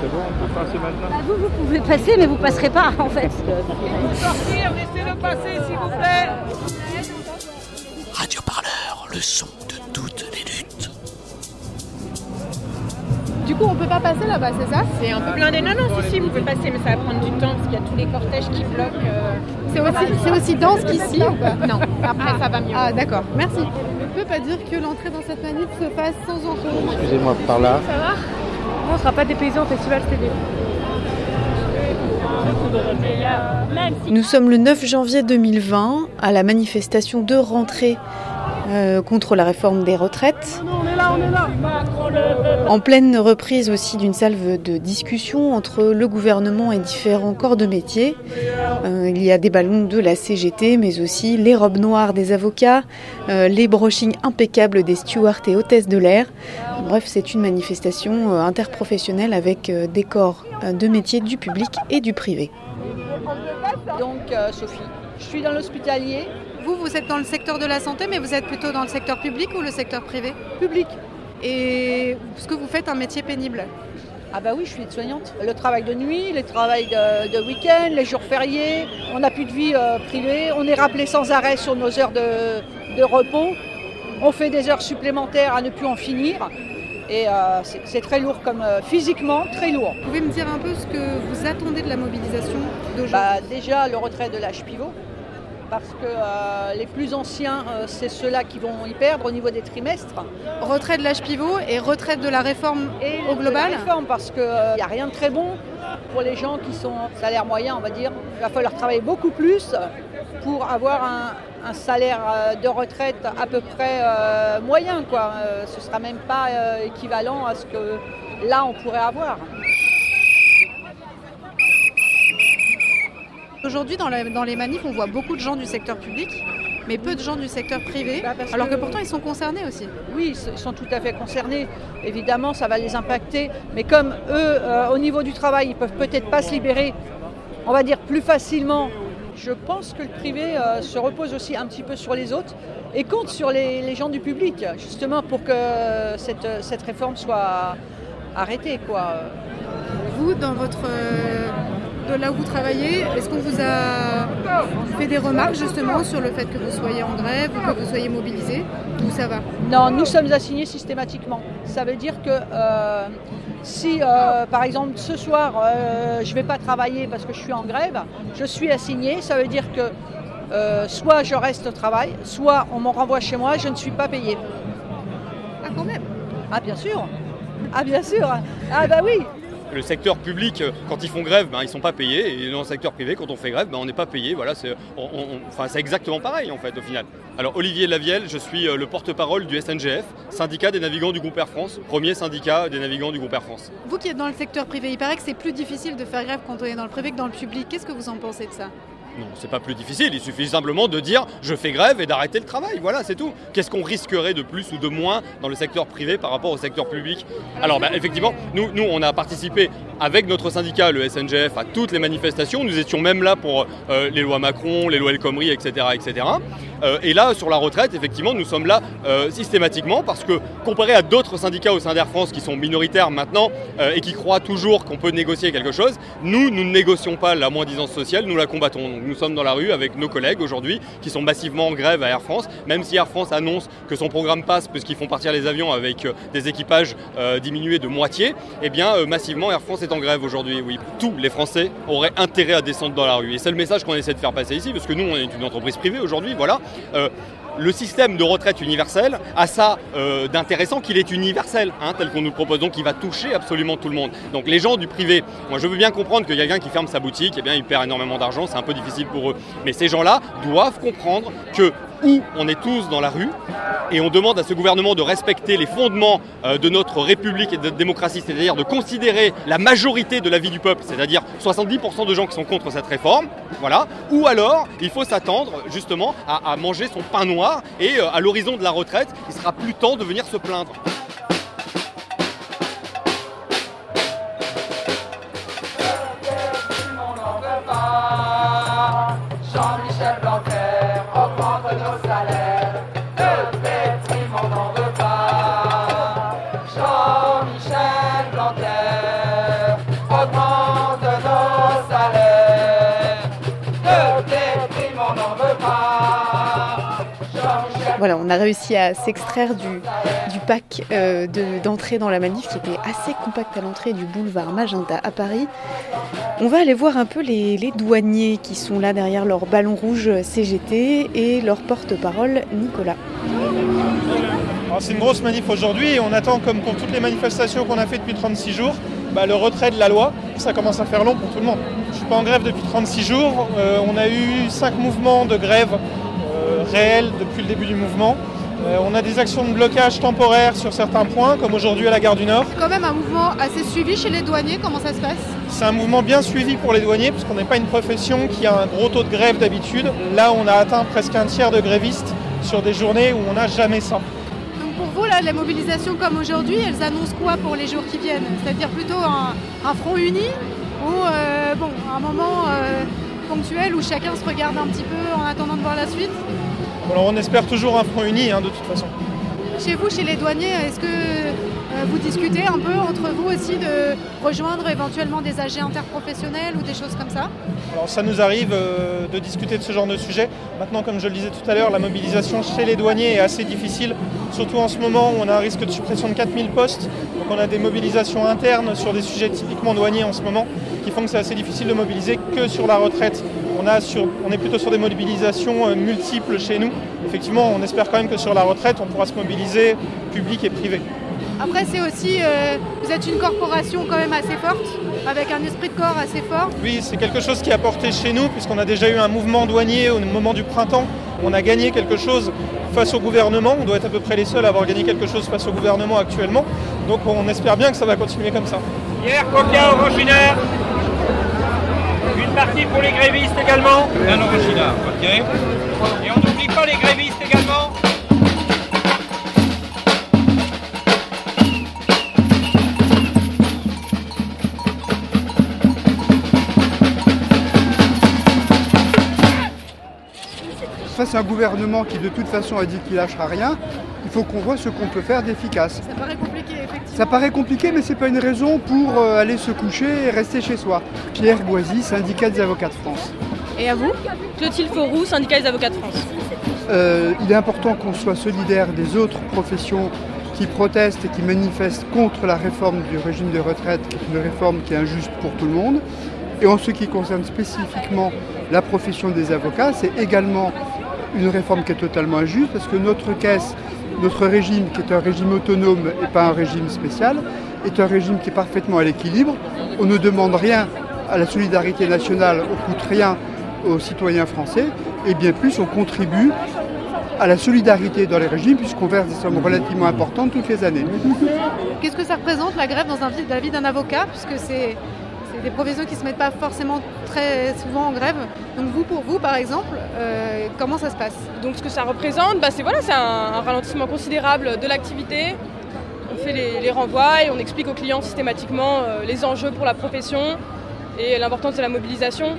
C'est bon, on peut passer maintenant Bah, vous, vous pouvez passer, mais vous passerez pas en fait. Sortir, laissez-le passer s'il vous plaît. Radio Parleur, le son de toutes les luttes. Du coup, on peut pas passer là-bas, c'est ça? C'est un peu blindé. Non, non, si, si, vous pouvez passer, mais ça va prendre du temps parce qu'il y a tous les cortèges qui bloquent. euh. C'est aussi, c'est aussi dense qu'ici ou pas? Non, après ça va mieux. Ah, d'accord, merci. On peut pas dire que l'entrée dans cette manif se fasse sans encombre. Excusez-moi, par là. Ça va? On sera pas dépaysés au festival TV. Nous sommes le 9 janvier 2020 à la manifestation de rentrée euh, contre la réforme des retraites. En pleine reprise aussi d'une salve de discussion entre le gouvernement et différents corps de métier. Euh, il y a des ballons de la CGT, mais aussi les robes noires des avocats, euh, les brochings impeccables des stewards et hôtesses de l'air. Bref, c'est une manifestation interprofessionnelle avec des corps de métier du public et du privé. Donc, euh, Sophie, je suis dans l'hospitalier Vous, vous êtes dans le secteur de la santé, mais vous êtes plutôt dans le secteur public ou le secteur privé public. Et ce que vous faites un métier pénible Ah bah oui, je suis aide-soignante. Le travail de nuit, les travails de, de week-end, les jours fériés, on n'a plus de vie euh, privée, on est rappelé sans arrêt sur nos heures de, de repos, on fait des heures supplémentaires à ne plus en finir. Et euh, c'est c'est très lourd comme euh, physiquement, très lourd. Vous pouvez me dire un peu ce que vous attendez de la mobilisation d'aujourd'hui? Bah, déjà le retrait de l'âge pivot, parce que euh, les plus anciens, euh, c'est ceux-là qui vont y perdre au niveau des trimestres. Retrait de l'âge pivot et retrait de la réforme Et au global la réforme, parce qu'il n'y a rien de très bon pour les gens qui sont salaire moyen, on va dire. Il va falloir travailler beaucoup plus pour avoir un, un salaire euh, de retraite à peu près euh, moyen. Quoi. Euh, ce ne sera même pas euh, équivalent à ce que là on pourrait avoir. Aujourd'hui, dans, les manifs, on voit beaucoup de gens du secteur public, mais peu de gens du secteur privé, Bah, alors que que- pourtant ils sont concernés aussi. Oui, ils sont tout à fait concernés. Évidemment, ça va les impacter. Mais comme eux, euh, au niveau du travail, ils peuvent peut-être pas se libérer, on va dire, plus facilement, je pense que le privé euh, se repose aussi un petit peu sur les autres et compte sur les, les gens du public, justement pour que cette, cette réforme soit arrêtée. Quoi. Vous, dans votre, euh, de là où vous travaillez, est-ce qu'on vous a fait des remarques justement sur le fait que vous soyez en grève ou que vous soyez mobilisé Ou ça va? Non, nous sommes assignés systématiquement. Ça veut dire que euh, si, euh, par exemple, ce soir, euh, je ne vais pas travailler parce que je suis en grève, je suis assigné. Ça veut dire que soit je reste au travail, soit on m'en renvoie chez moi, je ne suis pas payé. Ah quand même? Ah bien sûr Ah bien sûr Ah bah oui Le secteur public, euh, quand ils font grève, ben, ils ne sont pas payés. Et dans le secteur privé, quand on fait grève, ben, on n'est pas payé. Voilà, c'est exactement pareil en fait au final. Alors Olivier Lavielle, je suis euh, le porte-parole du SNGF, syndicat des navigants du groupe Air France, premier syndicat des navigants du groupe Air France. Vous qui êtes dans le secteur privé, il paraît que c'est plus difficile de faire grève quand on est dans le privé que dans le public. Qu'est-ce que vous en pensez de ça? Non, c'est pas plus difficile, il suffit simplement de dire je fais grève et d'arrêter le travail, voilà, c'est tout. Qu'est-ce qu'on risquerait de plus ou de moins dans le secteur privé par rapport au secteur public? Alors, bah, effectivement, nous, nous, on a participé avec notre syndicat, le SNGF, à toutes les manifestations. Nous étions même là pour euh, les lois Macron, les lois El Khomri, etc. etc. Euh, et là, sur la retraite, effectivement, nous sommes là euh, systématiquement parce que, comparé à d'autres syndicats au sein d'Air France qui sont minoritaires maintenant euh, et qui croient toujours qu'on peut négocier quelque chose, nous, nous ne négocions pas la moins-disance sociale, nous la combattons. Nous sommes dans la rue avec nos collègues aujourd'hui qui sont massivement en grève à Air France, même si Air France annonce que son programme passe puisqu'ils font partir les avions avec des équipages diminués de moitié, eh bien, massivement, Air France est en grève aujourd'hui, oui. Tous les Français auraient intérêt à descendre dans la rue. Et c'est le message qu'on essaie de faire passer ici, parce que nous, on est une entreprise privée aujourd'hui, voilà. Euh, le système de retraite universel a ça euh, d'intéressant qu'il est universel, hein, tel qu'on nous le propose, donc il va toucher absolument tout le monde. Donc les gens du privé, moi je veux bien comprendre que quelqu'un qui ferme sa boutique, eh bien il perd énormément d'argent, c'est un peu difficile pour eux. Mais ces gens-là doivent comprendre que où on est tous dans la rue et on demande à ce gouvernement de respecter les fondements euh, de notre République et de notre démocratie, c'est-à-dire de considérer la majorité de la vie du peuple, c'est-à-dire 70% de gens qui sont contre cette réforme, voilà, ou alors il faut s'attendre justement à, à manger son pain noir et euh, à l'horizon de la retraite, il sera plus temps de venir se plaindre. On a réussi à s'extraire du, pack euh, de- d'entrée dans la manif qui était assez compact à l'entrée du boulevard Magenta à Paris. On va aller voir un peu les, douaniers qui sont là derrière leur ballon rouge CGT et leur porte-parole Nicolas. C'est une grosse manif aujourd'hui et on attend, comme pour toutes les manifestations qu'on a fait depuis 36 jours, bah, le retrait de la loi. Ça commence à faire long pour tout le monde. Je suis pas en grève depuis 36 jours. Euh, on a eu 5 mouvements de grève réels depuis le début du mouvement. Euh, on a des actions de blocage temporaire sur certains points, comme aujourd'hui à la gare du Nord. Quand même un mouvement assez suivi chez les douaniers, comment ça se passe? C'est un mouvement bien suivi pour les douaniers, parce qu'on n'est pas une profession qui a un gros taux de grève d'habitude. Là, on a atteint presque un tiers de grévistes sur des journées où on n'a jamais ça. Donc pour vous, là, les mobilisations comme aujourd'hui, elles annoncent quoi pour les jours qui viennent? C'est-à-dire plutôt un, un front uni ou euh, bon, un moment euh, ponctuel où chacun se regarde un petit peu en attendant de voir la suite? Alors on espère toujours un front uni, hein, de toute façon. Chez vous, chez les douaniers, est-ce que euh, vous discutez un peu entre vous aussi de rejoindre éventuellement des AG interprofessionnels ou des choses comme ça? Alors ça nous arrive euh, de discuter de ce genre de sujet. Maintenant, comme je le disais tout à l'heure, la mobilisation chez les douaniers est assez difficile, surtout en ce moment où on a un risque de suppression de 4000 postes. Donc on a des mobilisations internes sur des sujets typiquement douaniers en ce moment, qui font que c'est assez difficile de mobiliser que sur la retraite. On, a sur- on est plutôt sur des mobilisations euh, multiples chez nous. Effectivement, on espère quand même que sur la retraite, on pourra se mobiliser public et privé. Après, c'est aussi, euh, vous êtes une corporation quand même assez forte, avec un esprit de corps assez fort. Oui, c'est quelque chose qui a porté chez nous, puisqu'on a déjà eu un mouvement douanier au moment du printemps. On a gagné quelque chose face au gouvernement. On doit être à peu près les seuls à avoir gagné quelque chose face au gouvernement actuellement. Donc on espère bien que ça va continuer comme ça. Hier, coquin oranginaire. Une partie pour les grévistes également. Un oranginaire, ok. Et on n'oublie pas les grévistes également. Face à un gouvernement qui de toute façon a dit qu'il lâchera rien, il faut qu'on voit ce qu'on peut faire d'efficace. Ça paraît compliqué, effectivement. Ça paraît compliqué, mais c'est pas une raison pour euh, aller se coucher et rester chez soi. Pierre Boisy, syndicat des avocats de France. Et à vous Clotilde Fauroux, syndicat des avocats de France. Euh, il est important qu'on soit solidaire des autres professions qui protestent et qui manifestent contre la réforme du régime de retraite, qui est une réforme qui est injuste pour tout le monde. Et en ce qui concerne spécifiquement la profession des avocats, c'est également une réforme qui est totalement injuste parce que notre caisse, notre régime, qui est un régime autonome et pas un régime spécial, est un régime qui est parfaitement à l'équilibre. On ne demande rien à la solidarité nationale, on coûte rien aux citoyens français, et bien plus on contribue à la solidarité dans les régimes puisqu'on verse des sommes relativement importantes toutes les années. Qu'est-ce que ça représente la grève dans la vie d'un avocat Puisque c'est des professions qui ne se mettent pas forcément très souvent en grève. Donc vous, pour vous, par exemple, euh, comment ça se passe? Donc ce que ça représente, bah, c'est voilà, un, un ralentissement considérable de l'activité. On fait les, renvois et on explique aux clients systématiquement euh, les enjeux pour la profession et l'importance de la mobilisation.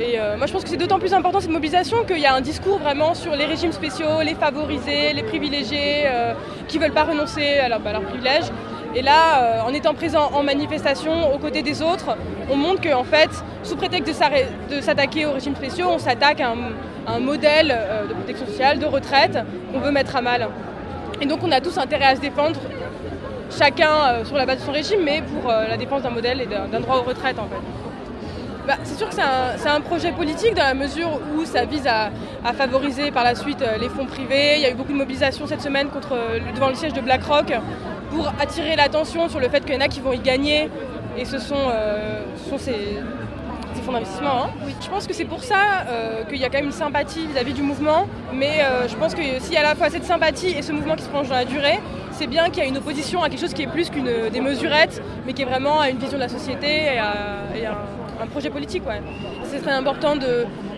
Et euh, moi je pense que c'est d'autant plus important cette mobilisation qu'il y a un discours vraiment sur les régimes spéciaux, les favorisés, les privilégiés, qui ne veulent pas renoncer à, leur- à leurs privilèges. Et là, euh, en étant présent en manifestation aux côtés des autres, on montre qu'en fait, sous prétexte de s'attaquer aux régimes spéciaux, on s'attaque à un, modèle euh, de protection sociale, de retraite, qu'on veut mettre à mal. Et donc on a tous intérêt à se défendre, chacun euh, sur la base de son régime, mais pour la défense d'un modèle et d'un droit aux retraites en fait. Bah, c'est sûr que c'est un, projet politique dans la mesure où ça vise à, à favoriser par la suite les fonds privés. Il y a eu beaucoup de mobilisation cette semaine contre, devant le siège de BlackRock pour attirer l'attention sur le fait qu'il y en a qui vont y gagner et ce sont, euh, ce sont ces, ces fonds d'investissement. hein. Je pense que c'est pour ça euh, qu'il y a quand même une sympathie vis-à-vis du mouvement, mais euh, je pense que s'il y a à la fois cette sympathie et ce mouvement qui se prolonge dans la durée, c'est bien qu'il y a une opposition à quelque chose qui est plus qu'une des mesurettes, mais qui est vraiment à une vision de la société et à, et à un, projet politique. Ouais. C'est très important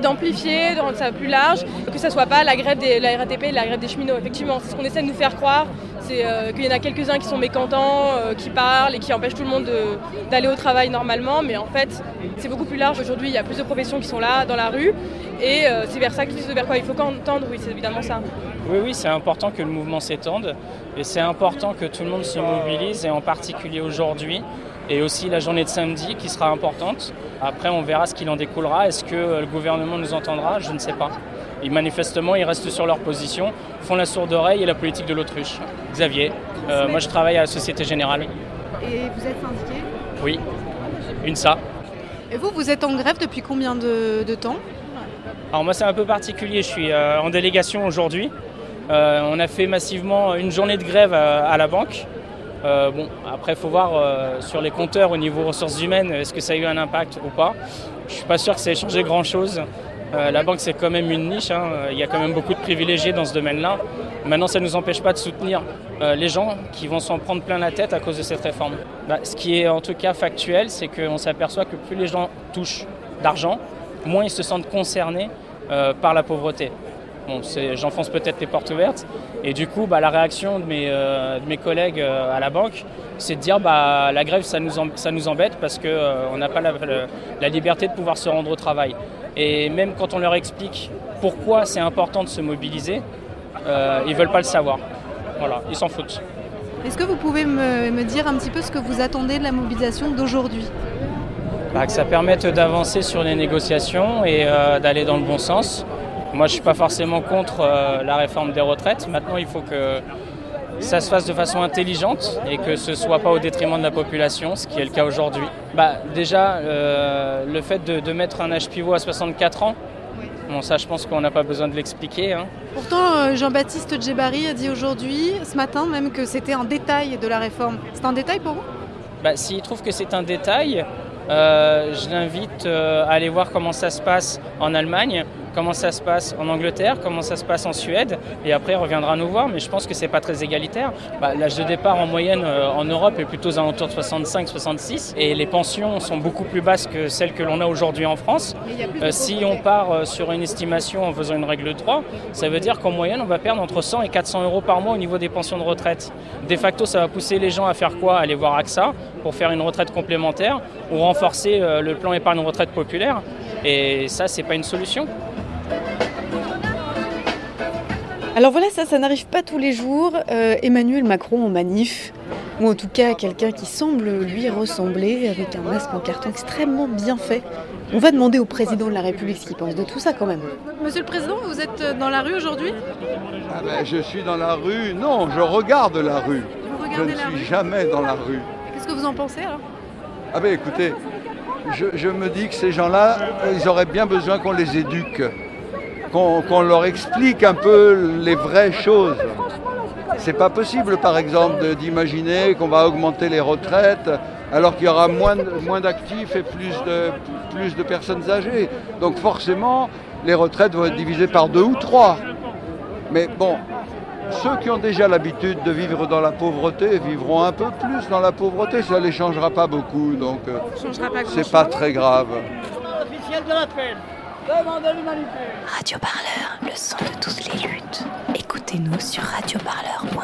d'amplifier, de, rendre ça plus large, que ça soit pas la grève de la RATP la grève des cheminots. Effectivement, c'est ce qu'on essaie de nous faire croire, c'est euh, qu'il y en a quelques-uns qui sont mécontents, euh, qui parlent et qui empêchent tout le monde de- d'aller au travail normalement, mais en fait, c'est beaucoup plus large. Aujourd'hui, il y a plus de professions qui sont là, dans la rue, et euh, c'est vers ça, ce vers quoi il faut tendre, oui, c'est évidemment ça. Oui, oui, c'est important que le mouvement s'étende et c'est important que tout le monde se mobilise et en particulier aujourd'hui et aussi la journée de samedi qui sera importante. Après, on verra ce qu'il en découlera. Est-ce que euh, le gouvernement nous entendra? Je ne sais pas. Et manifestement, ils restent sur leur position, font la sourde oreille et la politique de l'autruche. Xavier, euh, moi je travaille à la Société Générale. Et vous êtes syndiqué? Oui, une ça. Et vous, vous êtes en grève depuis combien de, de temps? Alors moi c'est un peu particulier, je suis euh, en délégation aujourd'hui. Euh, on a fait massivement une journée de grève à, à la banque. Euh, bon, après il faut voir euh, sur les compteurs au niveau ressources humaines, est-ce que ça a eu un impact ou pas. Je suis pas sûr que ça ait changé grand-chose. Euh, la banque c'est quand même une niche, hein. il y a quand même beaucoup de privilégiés dans ce domaine-là. Maintenant ça ne nous empêche pas de soutenir les gens qui vont s'en prendre plein la tête à cause de cette réforme. Bah, ce qui est en tout cas factuel, c'est qu'on s'aperçoit que plus les gens touchent d'argent, moins ils se sentent concernés par la pauvreté. Bon, j'enfonce peut-être les portes ouvertes. Et du coup, bah, la réaction de mes, euh, de mes collègues euh, à la banque, c'est de dire bah, la grève, ça nous, em- ça nous embête parce qu'on n'a pas la, liberté de pouvoir se rendre au travail. Et même quand on leur explique pourquoi c'est important de se mobiliser, euh, ils ne veulent pas le savoir. Voilà, ils s'en foutent. Est-ce que vous pouvez me, me dire un petit peu ce que vous attendez de la mobilisation d'aujourd'hui? Bah, que ça permette d'avancer sur les négociations et euh, d'aller dans le bon sens. Moi, je ne suis pas forcément contre euh, la réforme des retraites. Maintenant, il faut que ça se fasse de façon intelligente et que ce ne soit pas au détriment de la population, ce qui est le cas aujourd'hui. Bah, déjà, euh, le fait de, de mettre un âge pivot à 64 ans, bon, ça, je pense qu'on n'a pas besoin de l'expliquer. hein. Pourtant, euh, Jean-Baptiste Djebari a dit aujourd'hui, ce matin même, que c'était un détail de la réforme. C'est un détail pour vous? Bah, S'il trouve que c'est un détail, euh, je l'invite euh, à aller voir comment ça se passe en Allemagne, comment ça se passe en Angleterre, comment ça se passe en Suède, et après il reviendra nous voir, mais je pense que c'est pas très égalitaire. Bah, L'âge de départ en moyenne euh, en Europe est plutôt aux alentours de 65-66, et les pensions sont beaucoup plus basses que celles que l'on a aujourd'hui en France. Euh, si on part euh, sur une estimation en faisant une règle de 3, ça veut dire qu'en moyenne, on va perdre entre 100 et 400 euros par mois au niveau des pensions de retraite. De facto, ça va pousser les gens à faire quoi? Aller voir AXA pour faire une retraite complémentaire ou renforcer le plan épargne retraite populaire. Et ça, c'est pas une solution. Alors voilà, ça, ça n'arrive pas tous les jours. Euh, Emmanuel Macron en manif, ou en tout cas quelqu'un qui semble lui ressembler, avec un masque en carton extrêmement bien fait. On va demander au président de la République ce qu'il pense de tout ça quand même. Monsieur le Président, vous êtes euh, dans la rue aujourd'hui? Ah ben, je suis dans la rue. Non, je regarde la rue. Vous Je ne la suis rue? jamais dans la rue. Qu'est-ce que vous en pensez alors? Ah ben écoutez, je, je me dis que ces gens-là, ils auraient bien besoin qu'on les éduque, qu'on leur explique un peu les vraies choses. C'est pas possible, par exemple, d'imaginer qu'on va augmenter les retraites alors qu'il y aura moins, d'actifs et plus de, plus de personnes âgées. Donc forcément, les retraites vont être divisées par deux ou trois. Mais bon, ceux qui ont déjà l'habitude de vivre dans la pauvreté vivront un peu plus dans la pauvreté. Ça ne les changera pas beaucoup, donc euh, c'est pas très grave. Radio Parleur, le son de toutes les luttes. Écoutez-nous sur radioparleur.net.